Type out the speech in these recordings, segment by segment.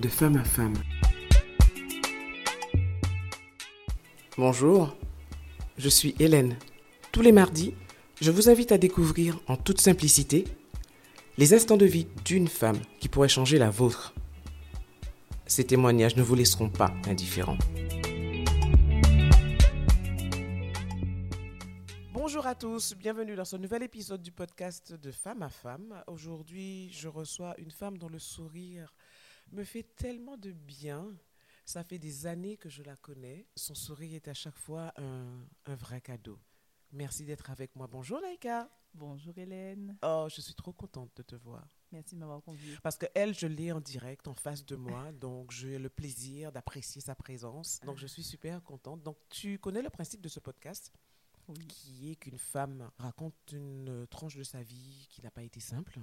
de femme à femme. Bonjour, je suis Hélène. Tous les mardis, je vous invite à découvrir en toute simplicité les instants de vie d'une femme qui pourrait changer la vôtre. Ces témoignages ne vous laisseront pas indifférents. Bonjour à tous, bienvenue dans ce nouvel épisode du podcast de Femme à Femme. Aujourd'hui, je reçois une femme dont le sourire me fait tellement de bien. Ça fait des années que je la connais. Son sourire est à chaque fois un, un vrai cadeau. Merci d'être avec moi. Bonjour Laïka. Bonjour Hélène. Oh, je suis trop contente de te voir. Merci de m'avoir conviée. Parce que elle, je l'ai en direct en face de moi, donc j'ai le plaisir d'apprécier sa présence. Donc je suis super contente. Donc tu connais le principe de ce podcast Oui. qui est qu'une femme raconte une tranche de sa vie qui n'a pas été simple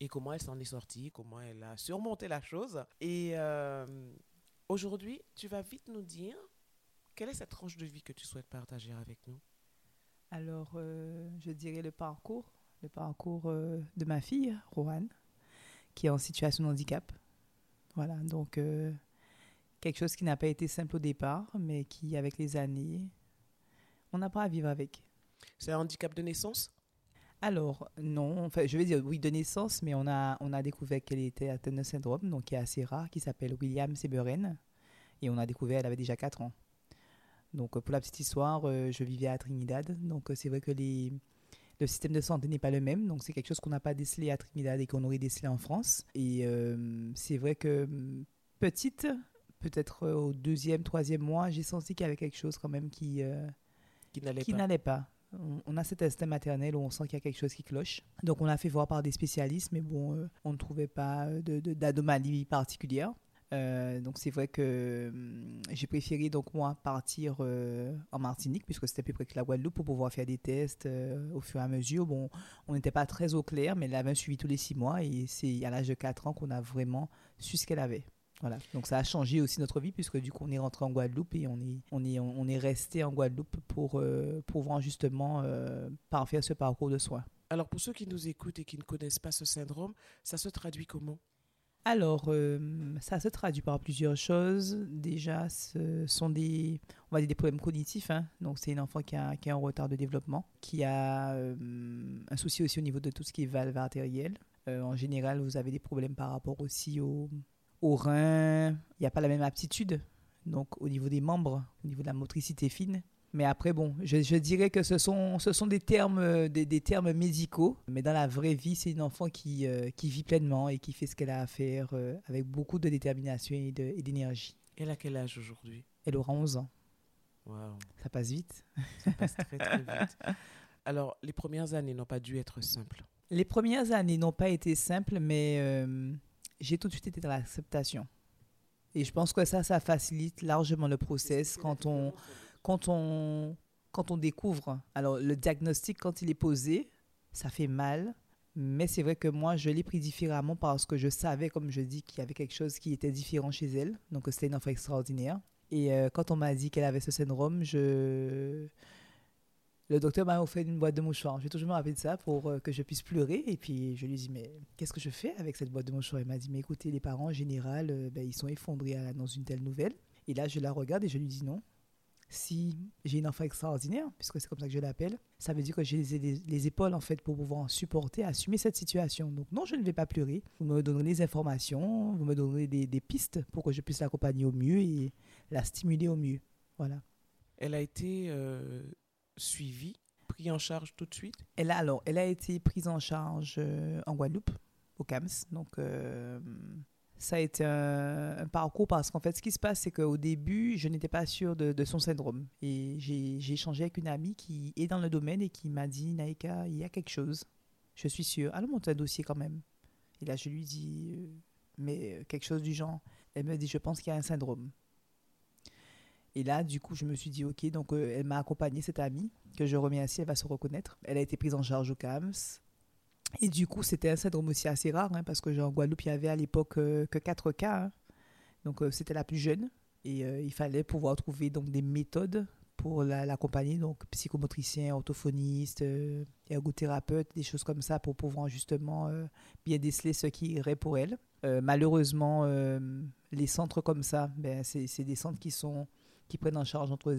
et comment elle s'en est sortie, comment elle a surmonté la chose. Et euh, aujourd'hui, tu vas vite nous dire quelle est cette tranche de vie que tu souhaites partager avec nous? Alors, euh, je dirais le parcours, le parcours euh, de ma fille, Rohan, qui est en situation de handicap. Voilà, donc quelque chose qui n'a pas été simple au départ, mais qui, avec les années, on apprend à vivre avec. C'est un handicap de naissance? Alors, non, enfin, je vais dire oui de naissance, mais on a, on a découvert qu'elle était atteinte d'un syndrome, donc qui est assez rare, qui s'appelle William Seberen. Et on a découvert qu'elle avait déjà 4 ans. Donc, euh, pour la petite histoire, euh, je vivais à Trinidad. Donc, euh, c'est vrai que les, le système de santé n'est pas le même. Donc, c'est quelque chose qu'on n'a pas décelé à Trinidad et qu'on aurait décelé en France. Et euh, c'est vrai que hum, petite, peut-être au deuxième, troisième mois, j'ai senti qu'il y avait quelque chose quand même qui, euh, qui n'allait pas. On, a cet instinct maternel où on sent qu'il y a quelque chose qui cloche. Donc on l'a fait voir par des spécialistes, mais bon, euh, on ne trouvait pas euh, de- de- d'anomalie particulière. Euh, donc c'est vrai que hum, j'ai préféré donc moi partir euh, en Martinique puisque c'était plus près que la Guadeloupe pour pouvoir faire des tests euh, au fur et à mesure. Bon, on n'était pas très au clair, mais elle avait suivi tous les six mois et c'est à l'âge de 4 ans qu'on a vraiment su ce qu'elle avait. Voilà. Donc ça a changé aussi notre vie puisque du coup on est rentré en Guadeloupe et on est on est on est resté en Guadeloupe pour euh, pouvoir justement euh, parfaire ce parcours de soins. Alors pour ceux qui nous écoutent et qui ne connaissent pas ce syndrome, ça se traduit comment? Alors, euh, ça se traduit par plusieurs choses. Déjà, ce sont des, on va dire des problèmes cognitifs. hein. Donc, c'est une enfant qui a, qui a un retard de développement, qui a euh, un souci aussi au niveau de tout ce qui est valve artérielle. Euh, en général, vous avez des problèmes par rapport aussi au, au rein. Il n'y a pas la même aptitude. Donc, au niveau des membres, au niveau de la motricité fine. Mais après, bon, je, je dirais que ce sont, ce sont des, termes, des, des termes médicaux. Mais dans la vraie vie, c'est une enfant qui, euh, qui vit pleinement et qui fait ce qu'elle a à faire euh, avec beaucoup de détermination et d'énergie. Elle a quel âge aujourd'hui? Elle aura 11 ans. Ça passe vite. ça passe très très vite. Alors les premières années n'ont pas dû être simples. Les premières années n'ont pas été simples, mais euh, j'ai tout de suite été dans l'acceptation. Et je pense que ça, ça facilite largement le process quand on, quand on, quand on découvre. Alors, le diagnostic, quand il est posé, ça fait mal. Mais c'est vrai que moi, je l'ai pris différemment parce que je savais, comme je dis, qu'il y avait quelque chose qui était différent chez elle. Donc, c'était une enfant extraordinaire. Et euh, quand on m'a dit qu'elle avait ce syndrome, je... le docteur m'a offert une boîte de mouchoirs. Je vais toujours me rappeler de ça pour euh, que je puisse pleurer. Et puis, je lui dis, mais qu'est-ce que je fais avec cette boîte de mouchoirs? Il m'a dit, mais écoutez, les parents, en général, euh, ben, ils sont effondrés l'annonce d'une telle nouvelle. Et là, je la regarde et je lui dis non. Si j'ai une enfant extraordinaire, puisque c'est comme ça que je l'appelle, ça veut dire que j'ai les, les- les épaules en fait pour pouvoir supporter, assumer cette situation. Donc non, je ne vais pas pleurer. Vous me donnerez des informations, vous me donnerez des, des pistes pour que je puisse l'accompagner au mieux et la stimuler au mieux. Voilà. Elle a été euh, suivie, prise en charge tout de suite? Elle a, alors, elle a été prise en charge euh, en Guadeloupe, au CAMS. Donc, euh, ça a été un, parcours parce qu'en fait, ce qui se passe, c'est qu'au début, je n'étais pas sûre de, son syndrome. Et j'ai échangé avec une amie qui est dans le domaine et qui m'a dit Naïka, il y a quelque chose. Je suis sûre. Allons monter un dossier quand même. Et là, je lui dis euh, Mais quelque chose du genre. Elle me dit Je pense qu'il y a un syndrome. Et là, du coup, je me suis dit, OK, donc euh, elle m'a accompagnée, cette amie, que je remercie, elle va se reconnaître. Elle a été prise en charge au CAMS. Et du coup, c'était un syndrome aussi assez rare, hein, parce que en Guadeloupe, il y avait à l'époque euh, que 4 cas. hein. Donc, euh, c'était la plus jeune. Et il fallait pouvoir trouver donc, des méthodes pour l'accompagner, donc psychomotricien, orthophoniste, ergothérapeute, des choses comme ça pour pouvoir justement bien déceler ce qui irait pour elle. Malheureusement, les centres comme ça, ben, c'est des centres qui, sont, qui prennent en charge entre,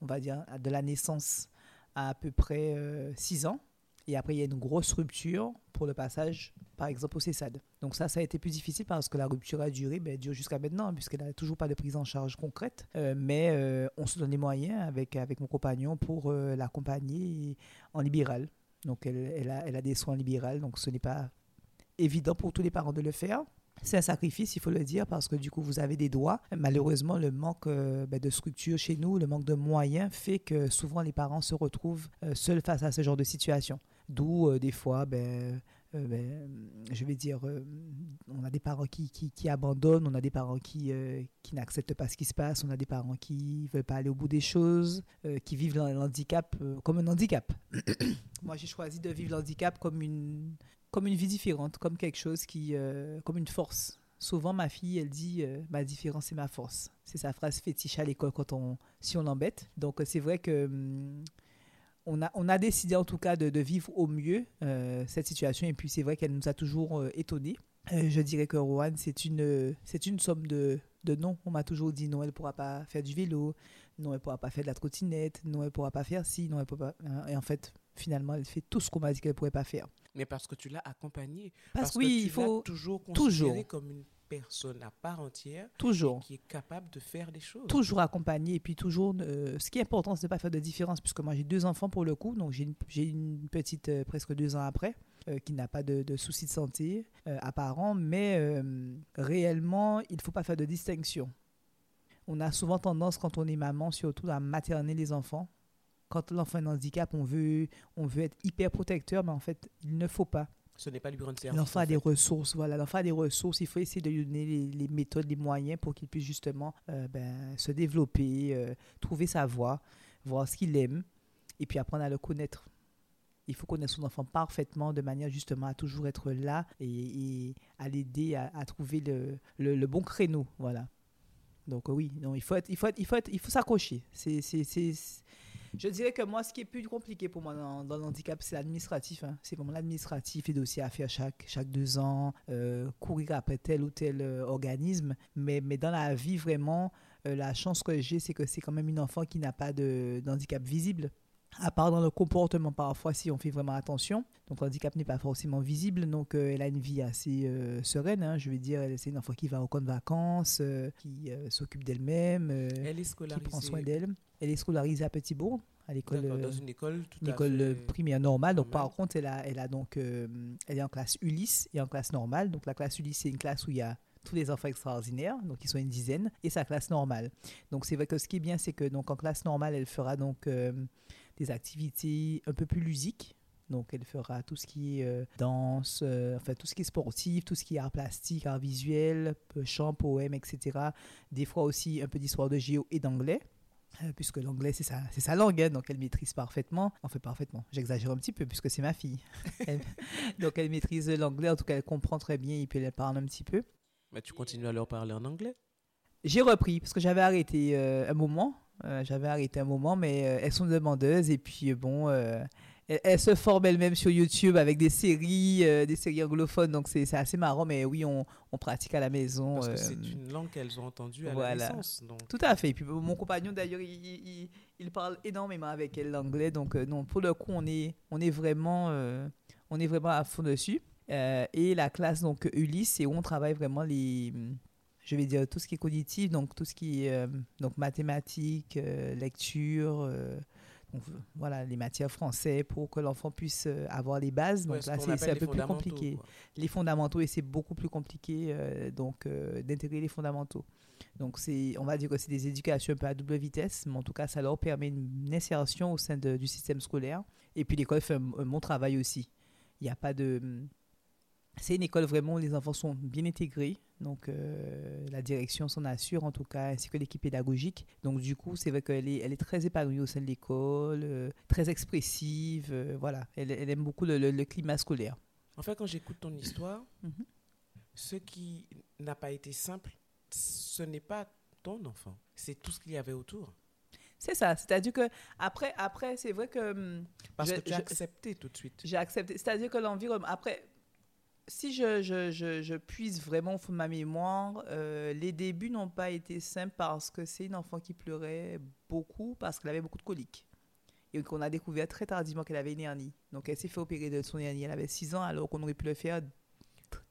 on va dire, de la naissance à à peu près 6 ans. Et après, il y a une grosse rupture pour le passage, par exemple, au CESAD. Donc ça, ça a été plus difficile parce que la rupture a duré, ben, dure jusqu'à maintenant, puisqu'elle n'a toujours pas de prise en charge concrète. Euh, mais euh, on se donne les moyens avec, avec mon compagnon pour euh, l'accompagner en libéral. Donc elle, elle, a, elle a des soins libéraux, donc ce n'est pas évident pour tous les parents de le faire. C'est un sacrifice, il faut le dire, parce que du coup, vous avez des droits. Malheureusement, le manque ben, de structure chez nous, le manque de moyens fait que souvent les parents se retrouvent seuls face à ce genre de situation. D'où, euh, des fois, ben, euh, ben, je vais dire, euh, on a des parents qui, qui, abandonnent, on a des parents qui, qui n'acceptent pas ce qui se passe, on a des parents qui ne veulent pas aller au bout des choses, qui vivent l'handicap comme un handicap. Moi, j'ai choisi de vivre l'handicap comme une, comme une vie différente, comme quelque chose qui, comme une force. Souvent, ma fille, elle dit ma différence, c'est ma force. C'est sa phrase fétiche à l'école quand on, si on l'embête. Donc, c'est vrai que hum, on a, on a décidé en tout cas de, vivre au mieux euh, cette situation et puis c'est vrai qu'elle nous a toujours euh, étonnés. Euh, je dirais que Rowan, c'est une, c'est une somme de, de non. On m'a toujours dit non, elle ne pourra pas faire du vélo, non, elle ne pourra pas faire de la trottinette, non, elle ne pourra pas faire ci, non, elle pourra pas. Hein. Et en fait, finalement, elle fait tout ce qu'on m'a dit qu'elle ne pourrait pas faire. Mais parce que tu l'as accompagnée. Parce, que oui, tu il faut toujours considérer comme une personne à part entière toujours. qui est capable de faire des choses. Toujours accompagné et puis toujours, euh, ce qui est important, c'est de ne pas faire de différence puisque moi j'ai deux enfants pour le coup, donc j'ai une, une, petite euh, presque deux ans après euh, qui n'a pas de, soucis de santé apparent, mais réellement, il ne faut pas faire de distinction. On a souvent tendance, quand on est maman, surtout à materner les enfants. Quand l'enfant a un handicap, on veut, on veut être hyper protecteur, mais en fait, il ne faut pas. Ce n'est pas lui rendre service. L'enfant a des ressources, voilà. L'enfant a des ressources. Il faut essayer de lui donner les, méthodes, les moyens pour qu'il puisse justement euh, ben, se développer, euh, trouver sa voie, voir ce qu'il aime, et puis apprendre à le connaître. Il faut connaître son enfant parfaitement de manière justement à toujours être là et, à l'aider à, trouver le, le, bon créneau, voilà. Donc oui, non, il faut il faut il faut il faut s'accrocher. C'est je dirais que moi, ce qui est plus compliqué pour moi dans, dans l'handicap, c'est l'administratif. Hein. C'est vraiment l'administratif, les dossiers à faire chaque, chaque deux ans, euh, courir après tel ou tel euh, organisme. Mais, mais dans la vie, vraiment, euh, la chance que j'ai, c'est que c'est quand même une enfant qui n'a pas d'handicap visible à part dans le comportement parfois si on fait vraiment attention. Donc l'handicap n'est pas forcément visible, donc elle a une vie assez sereine, hein. je veux dire, c'est une enfant qui va au camp de vacances, qui s'occupe d'elle-même, qui prend soin d'elle. Elle est scolarisée à Petitbourg, à l'école dans une école tout école euh, primaire normale. Donc par contre, elle a, elle a donc euh, elle est en classe Ulysse et en classe normale. Donc la classe Ulysse c'est une classe où il y a tous les enfants extraordinaires, donc ils sont une dizaine, et sa classe normale. Donc c'est vrai que ce qui est bien, c'est que donc en classe normale, elle fera donc euh, des activités un peu plus ludiques. Donc elle fera tout ce qui est danse, enfin tout ce qui est sportif, tout ce qui est art plastique, art visuel, chant, poème, etc. Des fois aussi un peu d'histoire de géo et d'anglais. Euh, puisque l'anglais c'est sa, langue, hein, donc elle maîtrise parfaitement, enfin parfaitement, j'exagère un petit peu puisque c'est ma fille. donc elle maîtrise l'anglais, en tout cas elle comprend très bien et puis elle parle un petit peu. Mais tu continues à leur parler en anglais? J'ai repris parce que j'avais arrêté euh, un moment, euh, j'avais arrêté un moment, mais elles sont demandeuses et puis bon, elle, se forme elle-même sur YouTube avec des séries, euh, des séries anglophones. Donc c'est assez marrant, mais oui, on, on, pratique à la maison. Parce que c'est euh, une langue qu'elles ont entendue à la naissance. Donc. Tout à fait. Et puis mon compagnon d'ailleurs, il, il, parle énormément avec elle l'anglais. Donc euh, non, pour le coup, on est, on est vraiment, on est vraiment à fond dessus. et la classe donc Ulysse, c'est où on travaille vraiment les je vais dire tout ce qui est cognitif, donc tout ce qui est donc mathématiques, lecture, voilà, les matières français pour que l'enfant puisse euh, avoir les bases. Donc là, c'est un peu plus compliqué. Les fondamentaux, et c'est beaucoup plus compliqué euh, donc euh, d'intégrer les fondamentaux. Donc c'est, on va dire que c'est des éducations un peu à double vitesse, mais en tout cas, ça leur permet une insertion au sein du système scolaire. Et puis l'école fait un, un bon travail aussi. Il n'y a pas de c'est une école vraiment où les enfants sont bien intégrés. Donc, euh, la direction s'en assure, en tout cas, ainsi que l'équipe pédagogique. Donc, du coup, c'est vrai qu'elle est, elle est très épanouie au sein de l'école, euh, très expressive. Euh, voilà, elle, aime beaucoup le, climat scolaire. En fait, quand j'écoute ton histoire, mhm. ce qui n'a pas été simple, ce n'est pas ton enfant, c'est tout ce qu'il y avait autour. C'est ça. C'est-à-dire que après, après c'est vrai que. hum, Parce je- que tu as accepté tout de suite. J'ai accepté. C'est-à-dire que l'environnement. Après, si je, je, puise vraiment au fond de ma mémoire, euh, les débuts n'ont pas été simples parce que c'est une enfant qui pleurait beaucoup parce qu'elle avait beaucoup de coliques. Et qu'on a découvert très tardivement qu'elle avait une hernie. Donc elle s'est fait opérer de son hernie. Elle avait 6 ans alors qu'on aurait pu le faire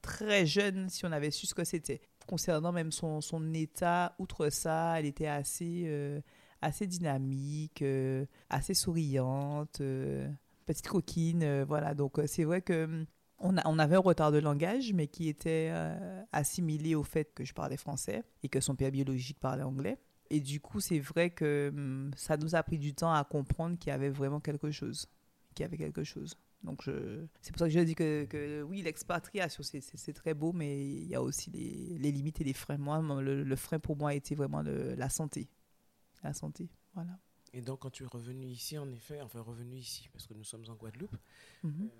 très jeune si on avait su ce que c'était. Concernant même son, état, outre ça, elle était assez, euh, assez dynamique, euh, assez souriante. petite coquine, voilà. Donc c'est vrai que hum, on, a- on avait un retard de langage, mais qui était euh, assimilé au fait que je parlais français et que son père biologique parlait anglais. Et du coup, c'est vrai que hum, ça nous a pris du temps à comprendre qu'il y avait vraiment quelque chose, qu'il y avait quelque chose. Donc je... c'est pour ça que je dis que, que oui, l'expatriation c'est- très beau, mais il y a aussi les, les limites et les freins. Moi, le, le frein pour moi a été vraiment le- la santé, la santé. Voilà. Et donc, quand tu es revenu ici, en effet, enfin revenu ici, parce que nous sommes en Guadeloupe, Mhm.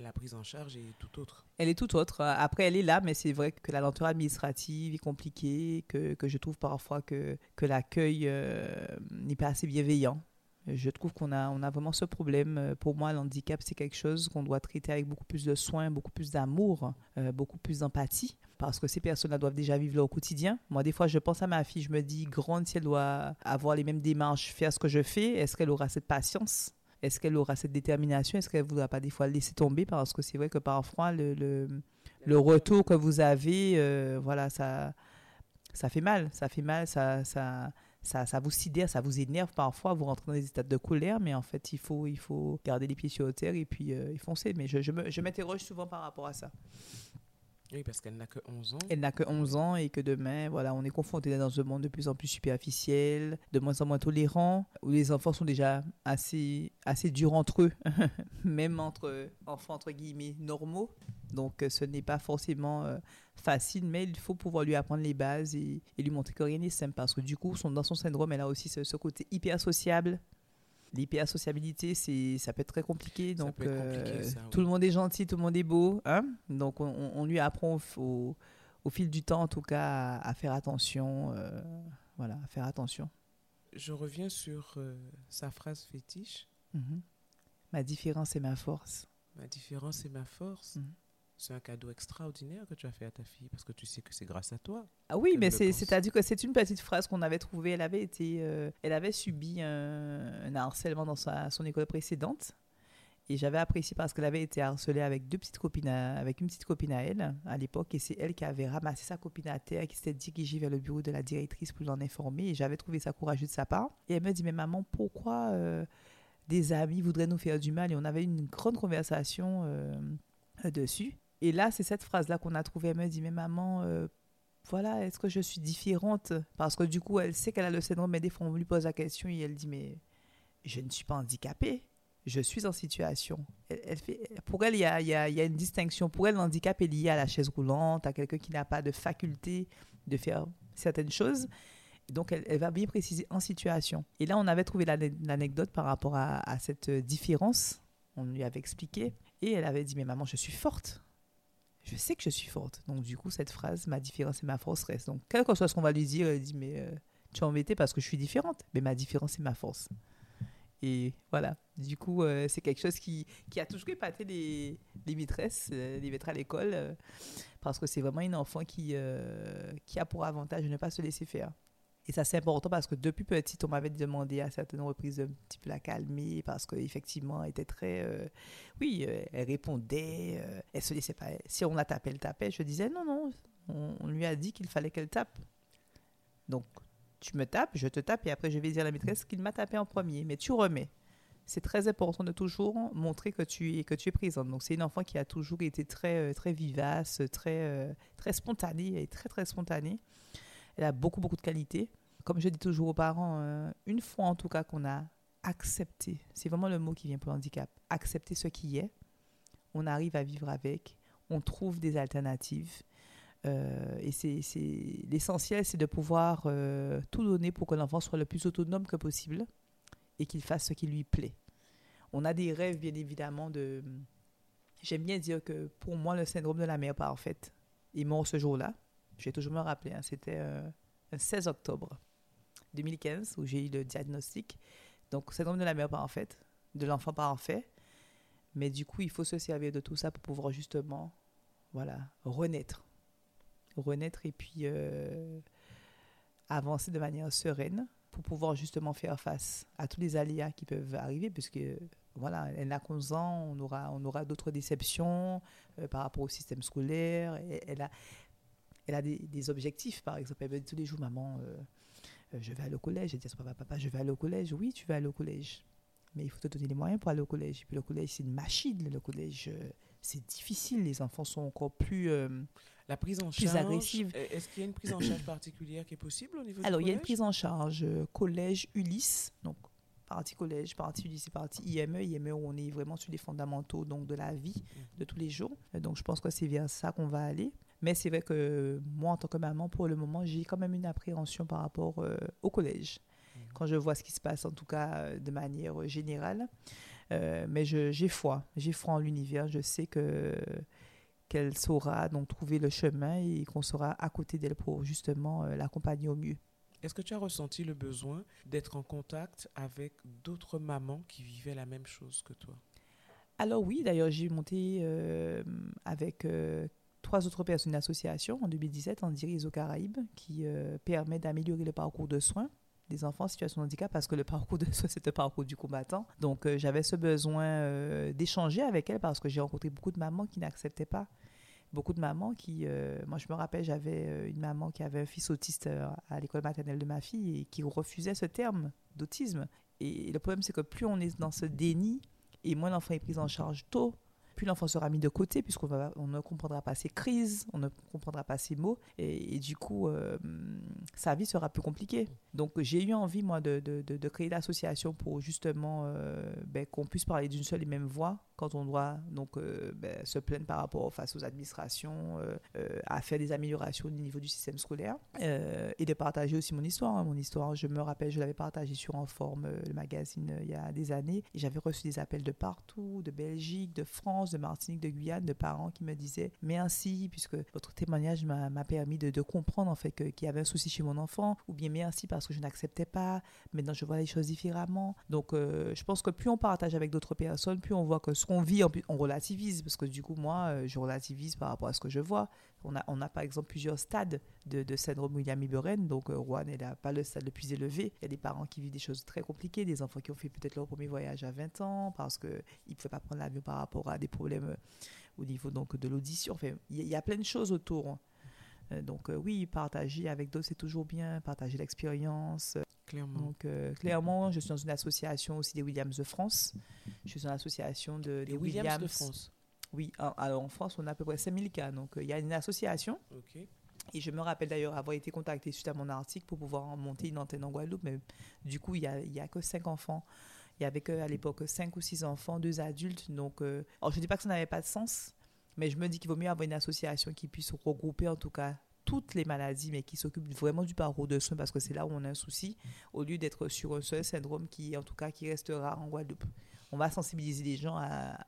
La prise en charge est tout autre. Elle est tout autre. Après, elle est là, mais c'est vrai que la lenteur administrative est compliquée, que, que je trouve parfois que, que l'accueil euh, n'est pas assez bienveillant. Je trouve qu'on a, on a vraiment ce problème. Euh, Pour moi, l'handicap, c'est quelque chose qu'on doit traiter avec beaucoup plus de soin, beaucoup plus d'amour, euh, beaucoup plus d'empathie. Parce que ces personnes-là doivent déjà vivre leur quotidien. Moi, des fois, je pense à ma fille, je me dis, grande, si elle doit avoir les mêmes démarches, faire ce que je fais, est-ce qu'elle aura cette patience? Est-ce qu'elle aura cette détermination? Est-ce qu'elle ne voudra pas des fois laisser tomber? Parce que c'est vrai que parfois, le, le, le retour que vous avez, euh, voilà, ça, ça fait mal. Ça fait mal, ça, ça, ça, ça vous sidère, ça vous énerve parfois. Vous rentrez dans des états de colère, mais en fait, il faut, il faut garder les pieds sur terre et puis euh, foncer. Mais je, je m'interroge souvent par rapport à ça. Oui, parce qu'elle n'a que 11 ans. Elle n'a que 11 ans et que demain, voilà, on est confronté dans un monde de plus en plus superficiel, de moins en moins tolérant, où les enfants sont déjà assez, assez durs entre eux, même entre enfants, entre guillemets, normaux. Donc, euh, ce n'est pas forcément euh, facile, mais il faut pouvoir lui apprendre les bases et, lui montrer que rien n'est simple. Parce que du coup, dans son syndrome, elle a aussi ce, ce côté hyper sociable. L'hypersociabilité, c'est, ça peut être très compliqué. Donc, compliqué, euh, ça, tout le monde est gentil, tout le monde est beau. Hein? Donc, on, lui apprend au, au- au fil du temps, en tout cas, à, à faire attention. euh, voilà, à faire attention. Je reviens sur euh, sa phrase fétiche. Mhm. Ma différence est ma force. Ma différence est ma force. Mhm. C'est un cadeau extraordinaire que tu as fait à ta fille parce que tu sais que c'est grâce à toi. Ah oui, mais c'est-à-dire que c'est une petite phrase qu'on avait trouvée. Elle avait été, euh, elle avait subi un, un harcèlement dans sa, son école précédente. Et j'avais apprécié parce qu'elle avait été harcelée avec deux petites copines, à- avec une petite copine à elle à l'époque, et c'est elle qui avait ramassé sa copine à terre, qui s'était dirigée vers le bureau de la directrice pour l'en informer. Et j'avais trouvé ça courageux de sa part. Et elle me dit mais maman, pourquoi euh, des amis voudraient nous faire du mal? Et on avait une grande conversation euh, dessus. Et là, c'est cette phrase-là qu'on a trouvée. Elle me dit mais maman. euh, voilà, est-ce que je suis différente? Parce que du coup, elle sait qu'elle a le syndrome, mais des fois, on lui pose la question et elle dit, mais je ne suis pas handicapée, je suis en situation. Pour elle, il y a, une distinction. Pour elle, le handicap est lié à la chaise roulante, à quelqu'un qui n'a pas de faculté de faire certaines choses. Donc, elle, va bien préciser en situation. Et là, on avait trouvé l'ane- l'anecdote par rapport à cette différence. On lui avait expliqué. Et elle avait dit, mais maman, je suis forte je sais que je suis forte. Donc, du coup, cette phrase, ma différence et ma force reste. Donc, quel que soit ce qu'on va lui dire, elle dit, mais euh, tu es embêtée parce que je suis différente. Mais ma différence et ma force. Et voilà. Du coup, euh, c'est quelque chose qui, qui a toujours épaté les, les maîtresses, euh, les maîtres à l'école, euh, parce que c'est vraiment une enfant qui, qui a pour avantage de ne pas se laisser faire. Et ça, c'est important parce que depuis petite, on m'avait demandé à certaines reprises de un petit peu la calmer parce qu'effectivement, elle était très. euh, oui, euh, elle répondait, euh, elle se laissait pas. Si on la tapait, elle tapait. Je disais non, non, on, lui a dit qu'il fallait qu'elle tape. Donc, tu me tapes, je te tape et après, je vais dire à la maîtresse qu'il m'a tapé en premier. Mais tu remets. C'est très important de toujours montrer que tu es, que tu es présente. Donc, c'est une enfant qui a toujours été très, très vivace, très, très spontanée. Est très, très spontanée. Elle a beaucoup, beaucoup de qualités. Comme je dis toujours aux parents, euh, une fois en tout cas qu'on a accepté, c'est vraiment le mot qui vient pour le handicap, accepter ce qui est, on arrive à vivre avec, on trouve des alternatives. Euh, et c'est l'essentiel, c'est de pouvoir euh, tout donner pour que l'enfant soit le plus autonome que possible et qu'il fasse ce qui lui plaît. On a des rêves, bien évidemment, de... J'aime bien dire que pour moi, le syndrome de la mère parfaite est mort ce jour-là. Je vais toujours me rappeler, hein, c'était euh, un 16 octobre 2015, où j'ai eu le diagnostic. Donc, syndrome de la mère parfaite, de l'enfant parfait. Mais du coup, il faut se servir de tout ça pour pouvoir justement, voilà, renaître. Renaître et puis euh, avancer de manière sereine pour pouvoir justement faire face à tous les aléas qui peuvent arriver, puisque voilà, elle n'a 11 ans, on aura, on aura d'autres déceptions euh, par rapport au système scolaire. elle a, elle a des, objectifs, par exemple. Elle veut tous les jours, maman, euh, euh, je vais aller au collège. Elle dit à son papa, papa, je vais aller au collège. Oui, tu vas aller au collège. Mais il faut te donner les moyens pour aller au collège. Et puis le collège, c'est une machine. Le collège, c'est difficile. Les enfants sont encore plus... la prise en charge, agressive. Est-ce qu'il y a une prise en charge particulière qui est possible au niveau Alors, il y a une prise en charge collège Ulysse, donc partie collège, partie lycée, partie IME, IME où on est vraiment sur les fondamentaux donc de la vie de tous les jours. Donc je pense que c'est vers ça qu'on va aller. Mais c'est vrai que moi, en tant que maman, pour le moment, j'ai quand même une appréhension par rapport euh, au collège. Mhm. Quand je vois ce qui se passe, en tout cas euh, de manière générale. Euh, mais j'ai foi. J'ai foi en l'univers. Je sais que qu'elle saura donc trouver le chemin et qu'on sera à côté d'elle pour justement l'accompagner au mieux. Est-ce que tu as ressenti le besoin d'être en contact avec d'autres mamans qui vivaient la même chose que toi? Alors oui, d'ailleurs j'ai monté euh, avec trois autres personnes d'association en 2017 en dirige aux Caraïbes qui euh, permet d'améliorer le parcours de soins des enfants en situation de handicap parce que le parcours de soins, c'est le parcours du combattant. Donc j'avais ce besoin d'échanger avec elles parce que j'ai rencontré beaucoup de mamans qui n'acceptaient pas beaucoup de mamans qui... Euh, moi, je me rappelle, j'avais euh, une maman qui avait un fils autiste euh, à l'école maternelle de ma fille et qui refusait ce terme d'autisme. Et le problème, c'est que plus on est dans ce déni, et moins l'enfant est pris en charge tôt, puis l'enfant sera mis de côté puisqu'on on ne comprendra pas ses crises, on ne comprendra pas ses mots et, du coup euh, sa vie sera plus compliquée. Donc j'ai eu envie moi de, créer l'association pour justement euh, ben, qu'on puisse parler d'une seule et même voix quand on doit donc euh, ben, se plaindre par rapport face aux administrations, à faire des améliorations au niveau du système scolaire et de partager aussi mon histoire. Hein. Mon histoire, je me rappelle, je l'avais partagée sur En Forme, le magazine, il y a des années et j'avais reçu des appels de partout, de Belgique, de France de Martinique, de Guyane, de parents qui me disaient merci puisque votre témoignage m'a permis de, comprendre en fait qu'il y avait un souci chez mon enfant, ou bien merci parce que je n'acceptais pas, maintenant je vois les choses différemment. Donc euh, je pense que plus on partage avec d'autres personnes, plus on voit que ce qu'on vit, on relativise parce que du coup moi euh, je relativise par rapport à ce que je vois. On a, on a par exemple plusieurs stades de, de syndrome William Iberen. Donc, euh, Rouen n'est pas le stade le plus élevé. Il y a des parents qui vivent des choses très compliquées, des enfants qui ont fait peut-être leur premier voyage à 20 ans parce qu'ils ne pouvaient pas prendre l'avion par rapport à des problèmes euh, au niveau donc, de l'audition. Enfin, il y, a plein de choses autour. Hein. Euh, donc, oui, partager avec d'autres, c'est toujours bien. Partager l'expérience. Clairement. Donc, clairement, je suis dans une association aussi des Williams de France. Je suis dans l'association de, des Williams de France. Oui, alors en France, on a à peu près 5000 cas. Donc, euh, il y a une association. Et je me rappelle d'ailleurs avoir été contactée suite à mon article pour pouvoir monter une antenne en Guadeloupe. Mais du coup, il n'y a, y a que 5 enfants. Il y avait que, à l'époque 5 ou 6 enfants, 2 adultes. Donc, euh, alors je ne dis pas que ça n'avait pas de sens, mais je me dis qu'il vaut mieux avoir une association qui puisse regrouper en tout cas toutes les maladies, mais qui s'occupe vraiment du parcours de soins parce que c'est là où on a un souci, au lieu d'être sur un seul syndrome qui, en tout cas, qui restera en Guadeloupe on va sensibiliser les gens à,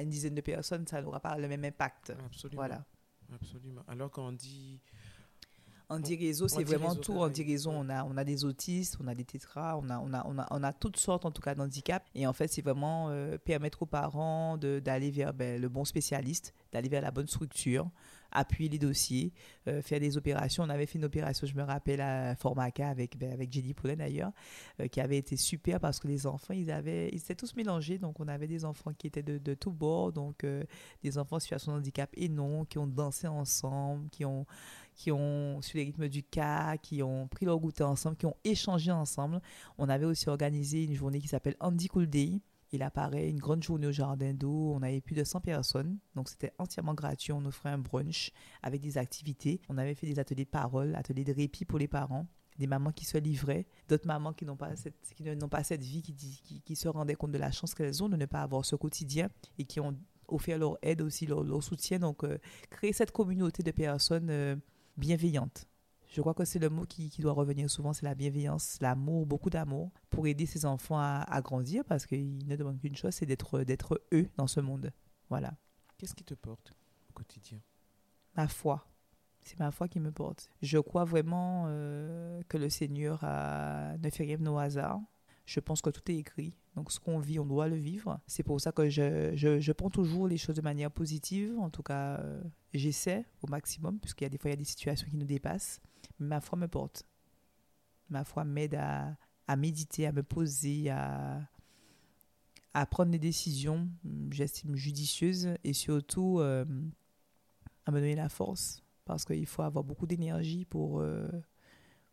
une dizaine de personnes, ça n'aura pas le même impact. Absolument. Voilà. Absolument. Alors qu'on dit. En dit réseau, c'est vraiment tout. En dit réseau, on a, on a des autistes, on a des tétras, on a, on a, on a, on a toutes sortes, en tout cas, d'handicaps. Et en fait, c'est vraiment euh, permettre aux parents d'aller vers ben, le bon spécialiste, d'aller vers la bonne structure, appuyer les dossiers, euh, faire des opérations. On avait fait une opération, je me rappelle, à Formaca avec, ben, avec Jenny Poulin d'ailleurs, euh, qui avait été super parce que les enfants, ils, avaient, ils étaient tous mélangés. Donc, on avait des enfants qui étaient de, de tous bords, donc euh, des enfants en situation de handicap et non, qui ont dansé ensemble, qui ont qui ont su les rythmes du cas, qui ont pris leur goûter ensemble, qui ont échangé ensemble. On avait aussi organisé une journée qui s'appelle Andy Cool Day, il apparaît une grande journée au jardin d'eau. On avait plus de 100 personnes. Donc, c'était entièrement gratuit. On offrait un brunch avec des activités. On avait fait des ateliers de parole, ateliers de répit pour les parents des mamans qui se livraient, d'autres mamans qui n'ont pas cette, qui n'ont pas cette vie, qui, qui, se rendaient compte de la chance qu'elles ont de ne pas avoir ce quotidien et qui ont offert leur aide aussi, leur, soutien. Donc, euh, créer cette communauté de personnes euh, bienveillantes. Je crois que c'est le mot qui, doit revenir souvent, c'est la bienveillance, l'amour, beaucoup d'amour pour aider ces enfants à, grandir parce qu'ils ne demandent qu'une chose, c'est d'être, d'être eux dans ce monde. Voilà. Qu'est-ce qui te porte au quotidien? Ma foi. C'est ma foi qui me porte. Je crois vraiment euh, que le Seigneur a... ne fait rien de nos hasard. Je pense que tout est écrit. Donc, ce qu'on vit, on doit le vivre. C'est pour ça que je, je, je, prends toujours les choses de manière positive. En tout cas, euh, j'essaie au maximum, puisqu'il y a des fois, il y a des situations qui nous dépassent. Mais ma foi me porte. Ma foi m'aide à, à méditer, à me poser, à, à prendre des décisions, j'estime, judicieuses et surtout euh, à me donner la force parce qu'il faut avoir beaucoup d'énergie pour, euh,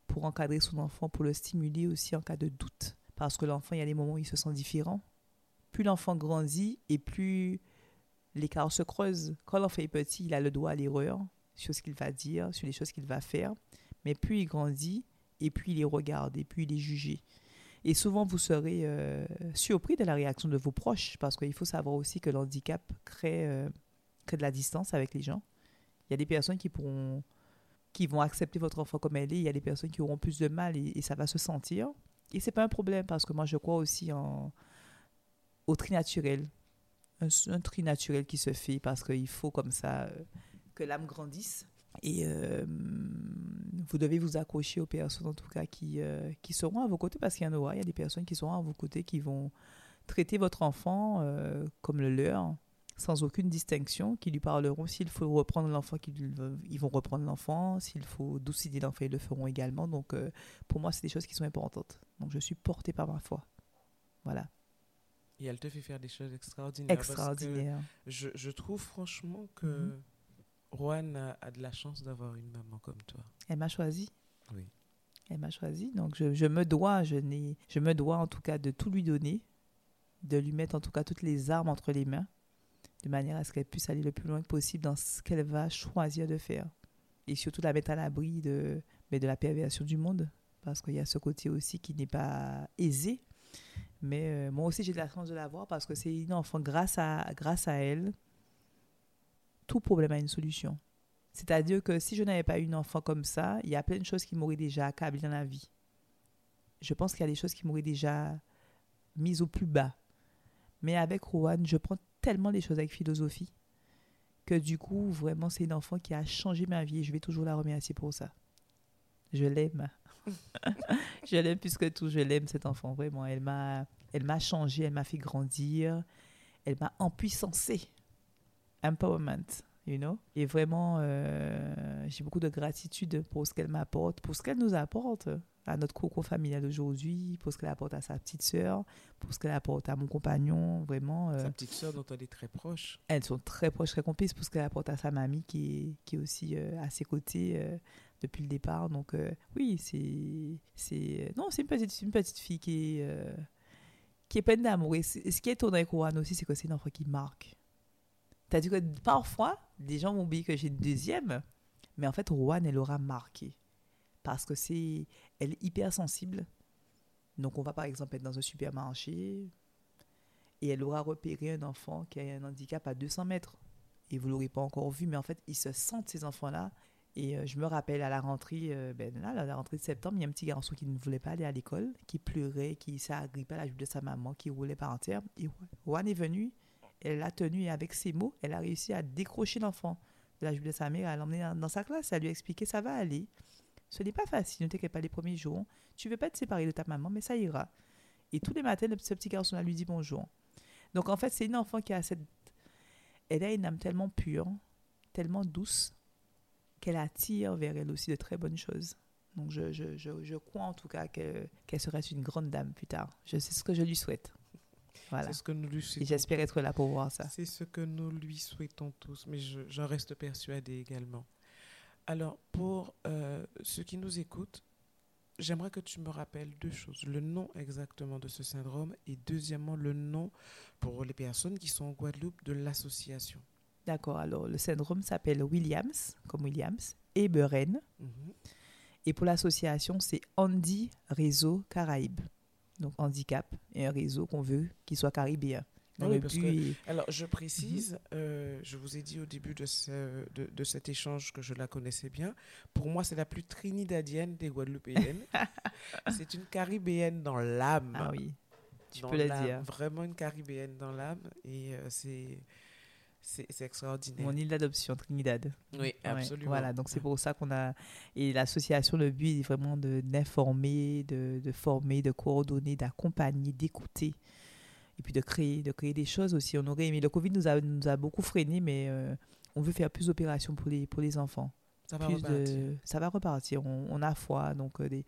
pour encadrer son enfant, pour le stimuler aussi en cas de doute. Parce que l'enfant, il y a des moments où il se sent différent. Plus l'enfant grandit et plus l'écart se creuse. Quand l'enfant est petit, il a le droit à l'erreur sur ce qu'il va dire, sur les choses qu'il va faire. Mais plus il grandit, et puis il les regarde, et puis il est jugé. Et souvent, vous serez euh, surpris de la réaction de vos proches, parce qu'il faut savoir aussi que l'handicap crée, euh, crée de la distance avec les gens. Il y a des personnes qui pourront qui vont accepter votre enfant comme elle est, il y a des personnes qui auront plus de mal et ça va se sentir. Et c'est pas un problème parce que moi je crois aussi en au tri naturel, un, un tri naturel qui se fait parce qu'il faut comme ça euh, que l'âme grandisse. Et euh, vous devez vous accrocher aux personnes, en tout cas, qui, euh, qui seront à vos côtés, parce qu'il y en aura. Il y a des personnes qui seront à vos côtés, qui vont traiter votre enfant comme le leur, sans aucune distinction, qui lui parleront. S'il faut reprendre l'enfant, ils vont reprendre l'enfant. S'il faut doucider l'enfant, ils le feront également. Donc, euh, pour moi, c'est des choses qui sont importantes. Donc, je suis portée par ma foi. Voilà. Et elle te fait faire des choses extraordinaires. Extraordinaires. Je, je, trouve franchement que. Mm -hmm. Roanne a, a, de la chance d'avoir une maman comme toi. Elle m'a choisi. Oui. Elle m'a choisi. Donc, je, je, me dois, je, je me dois en tout cas de tout lui donner, de lui mettre en tout cas toutes les armes entre les mains, de manière à ce qu'elle puisse aller le plus loin possible dans ce qu'elle va choisir de faire. Et surtout la mettre à l'abri de, de la perversion du monde, parce qu'il y a ce côté aussi qui n'est pas aisé. Mais euh, moi aussi, j'ai de la chance de l'avoir parce que c'est une enfant, grâce à, grâce à elle, tout problème a une solution. C'est-à-dire que si je n'avais pas eu une enfant comme ça, il y a plein de choses qui m'auraient déjà accablé dans la vie. Je pense qu'il y a des choses qui m'auraient déjà mise au plus bas. Mais avec Rowan, je prends tellement les choses avec philosophie que du coup, vraiment, c'est une enfant qui a changé ma vie et je vais toujours la remercier pour ça. Je l'aime. je l'aime plus que tout. Je l'aime, cet enfant, vraiment. Elle m'a, elle m'a changé, elle m'a fait grandir, elle m'a empuissancé empowerment, you know? Et vraiment, euh, j'ai beaucoup de gratitude pour ce qu'elle m'apporte, pour ce qu'elle nous apporte à notre coco familial d'aujourd'hui, pour ce qu'elle apporte à sa petite sœur, pour ce qu'elle apporte à mon compagnon, vraiment. Euh, sa petite sœur dont elle est très proche. Elles sont très proches, très complices, pour ce qu'elle apporte à sa mamie qui est, qui est aussi euh, à ses côtés euh, depuis le départ. Donc oui, c'est... c'est non, c'est une petite, une petite fille qui est, qui est pleine d'amour. Et ce qui est étonnant avec Rohan aussi, c'est que c'est une enfant qui marque. C'est-à-dire que parfois, les gens vont oublier que j'ai une deuxième, mais en fait, Rowan, elle aura marqué. Parce que c'est. Elle est hyper sensible. Donc, on va par exemple être dans un supermarché et elle aura repéré un enfant qui a un handicap à 200 mètres. Et vous ne l'aurez pas encore vu, mais en fait, ils se sentent, ces enfants-là. Et euh, je me rappelle à la rentrée, euh, ben là, la rentrée de septembre, il y a un petit garçon qui ne voulait pas aller à l'école, qui pleurait, qui s'agrippait à la jupe de sa maman, qui roulait par terre. Et Rowan est venu elle l'a tenu et avec ses mots, elle a réussi à décrocher l'enfant de la jupe de sa mère, à l'emmener dans, sa classe, à lui expliquer ça va aller. Ce n'est pas facile, ne t'inquiète pas les premiers jours. Tu ne veux pas te séparer de ta maman, mais ça ira. Et tous les matins, ce petit garçon-là lui dit bonjour. Donc en fait, c'est une enfant qui a cette... Elle a une âme tellement pure, tellement douce, qu'elle attire vers elle aussi de très bonnes choses. Donc je, je, je, crois en tout cas qu'elle qu serait une grande dame plus tard. Je sais ce que je lui souhaite. Voilà. C'est ce que nous lui souhaitons. J'espère être là pour voir ça. C'est ce que nous lui souhaitons tous, mais j'en reste persuadée également. Alors, pour euh, ceux qui nous écoutent, j'aimerais que tu me rappelles deux choses. Le nom exactement de ce syndrome et deuxièmement, le nom pour les personnes qui sont en Guadeloupe de l'association. D'accord. Alors, le syndrome s'appelle Williams, comme Williams, et Beren. Mm -hmm. Et pour l'association, c'est Andy Réseau Caraïbes donc handicap, et un réseau qu'on veut qui soit caribéen. Oui, parce que, alors, je précise, mm -hmm. euh, je vous ai dit au début de, ce, de, de, cet échange que je la connaissais bien. Pour moi, c'est la plus trinidadienne des Guadeloupéennes. c'est une caribéenne dans l'âme. Ah oui, tu peux le dire. Vraiment une caribéenne dans l'âme. Et euh, c'est C'est extraordinaire. Mon île d'adoption, Trinidad. Oui, Ouais, absolument. Voilà, donc c'est pour ça qu'on a. Et l'association, le but est vraiment d'informer, de, de former, de coordonner, d'accompagner, d'écouter. Et puis de créer, de créer des choses aussi. On aurait aimé. Le Covid nous a, nous a beaucoup freiné, mais euh, on veut faire plus d'opérations pour les, pour les enfants. Ça va de, ça va repartir. On, on a foi. Donc, euh, des,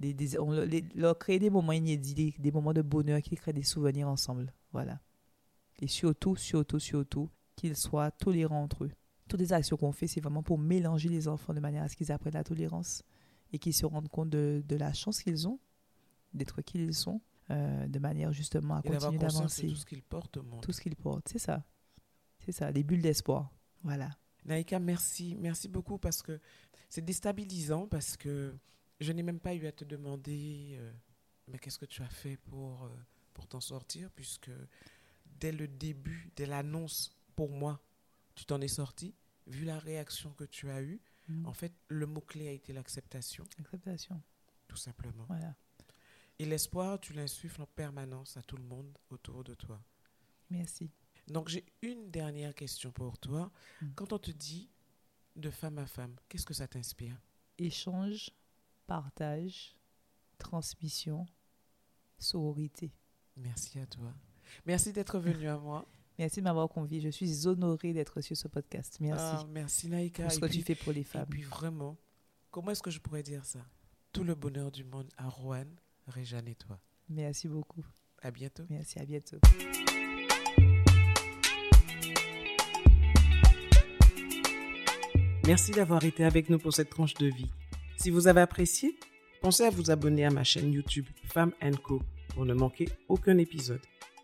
des, des- on les- leur créer des moments inédits, des, des moments de bonheur qui créent des souvenirs ensemble. Voilà. Et surtout, surtout, surtout, qu'ils soient tolérants entre eux. Toutes les actions qu'on fait, c'est vraiment pour mélanger les enfants de manière à ce qu'ils apprennent la tolérance et qu'ils se rendent compte de, de la chance qu'ils ont d'être qui ils sont, euh, de manière justement à Et continuer d'avancer. tout ce qu'il porte au monde. Tout ce qu'ils portent, c'est ça. C'est ça, les bulles d'espoir. Voilà. Naïka, merci. Merci beaucoup parce que c'est déstabilisant parce que je n'ai même pas eu à te demander euh, mais qu'est-ce que tu as fait pour, euh, pour t'en sortir puisque dès le début, dès l'annonce, pour moi, tu t'en es sorti. Vu la réaction que tu as eue, Mm. en fait, le mot-clé a été l'acceptation, Acceptation. tout simplement. Voilà. Et l'espoir, tu l'insuffles en permanence à tout le monde autour de toi. Merci. Donc j'ai une dernière question pour toi. Mm. Quand on te dit de femme à femme, qu'est-ce que ça t'inspire? Échange, partage, transmission, sororité. Merci à toi. Merci d'être venu à moi. Merci de m'avoir convié. Je suis honorée d'être sur ce podcast. Merci Ah, merci Naïka. pour ce Et que puis, tu fais pour les et femmes. puis vraiment, comment est-ce que je pourrais dire ça? Tout le bonheur du monde à Rouen, Réjeanne et toi. Merci beaucoup. À bientôt. Merci, à bientôt. Merci d'avoir été avec nous pour cette tranche de vie. Si vous avez apprécié, pensez à vous abonner à ma chaîne YouTube Femme Co pour ne manquer aucun épisode.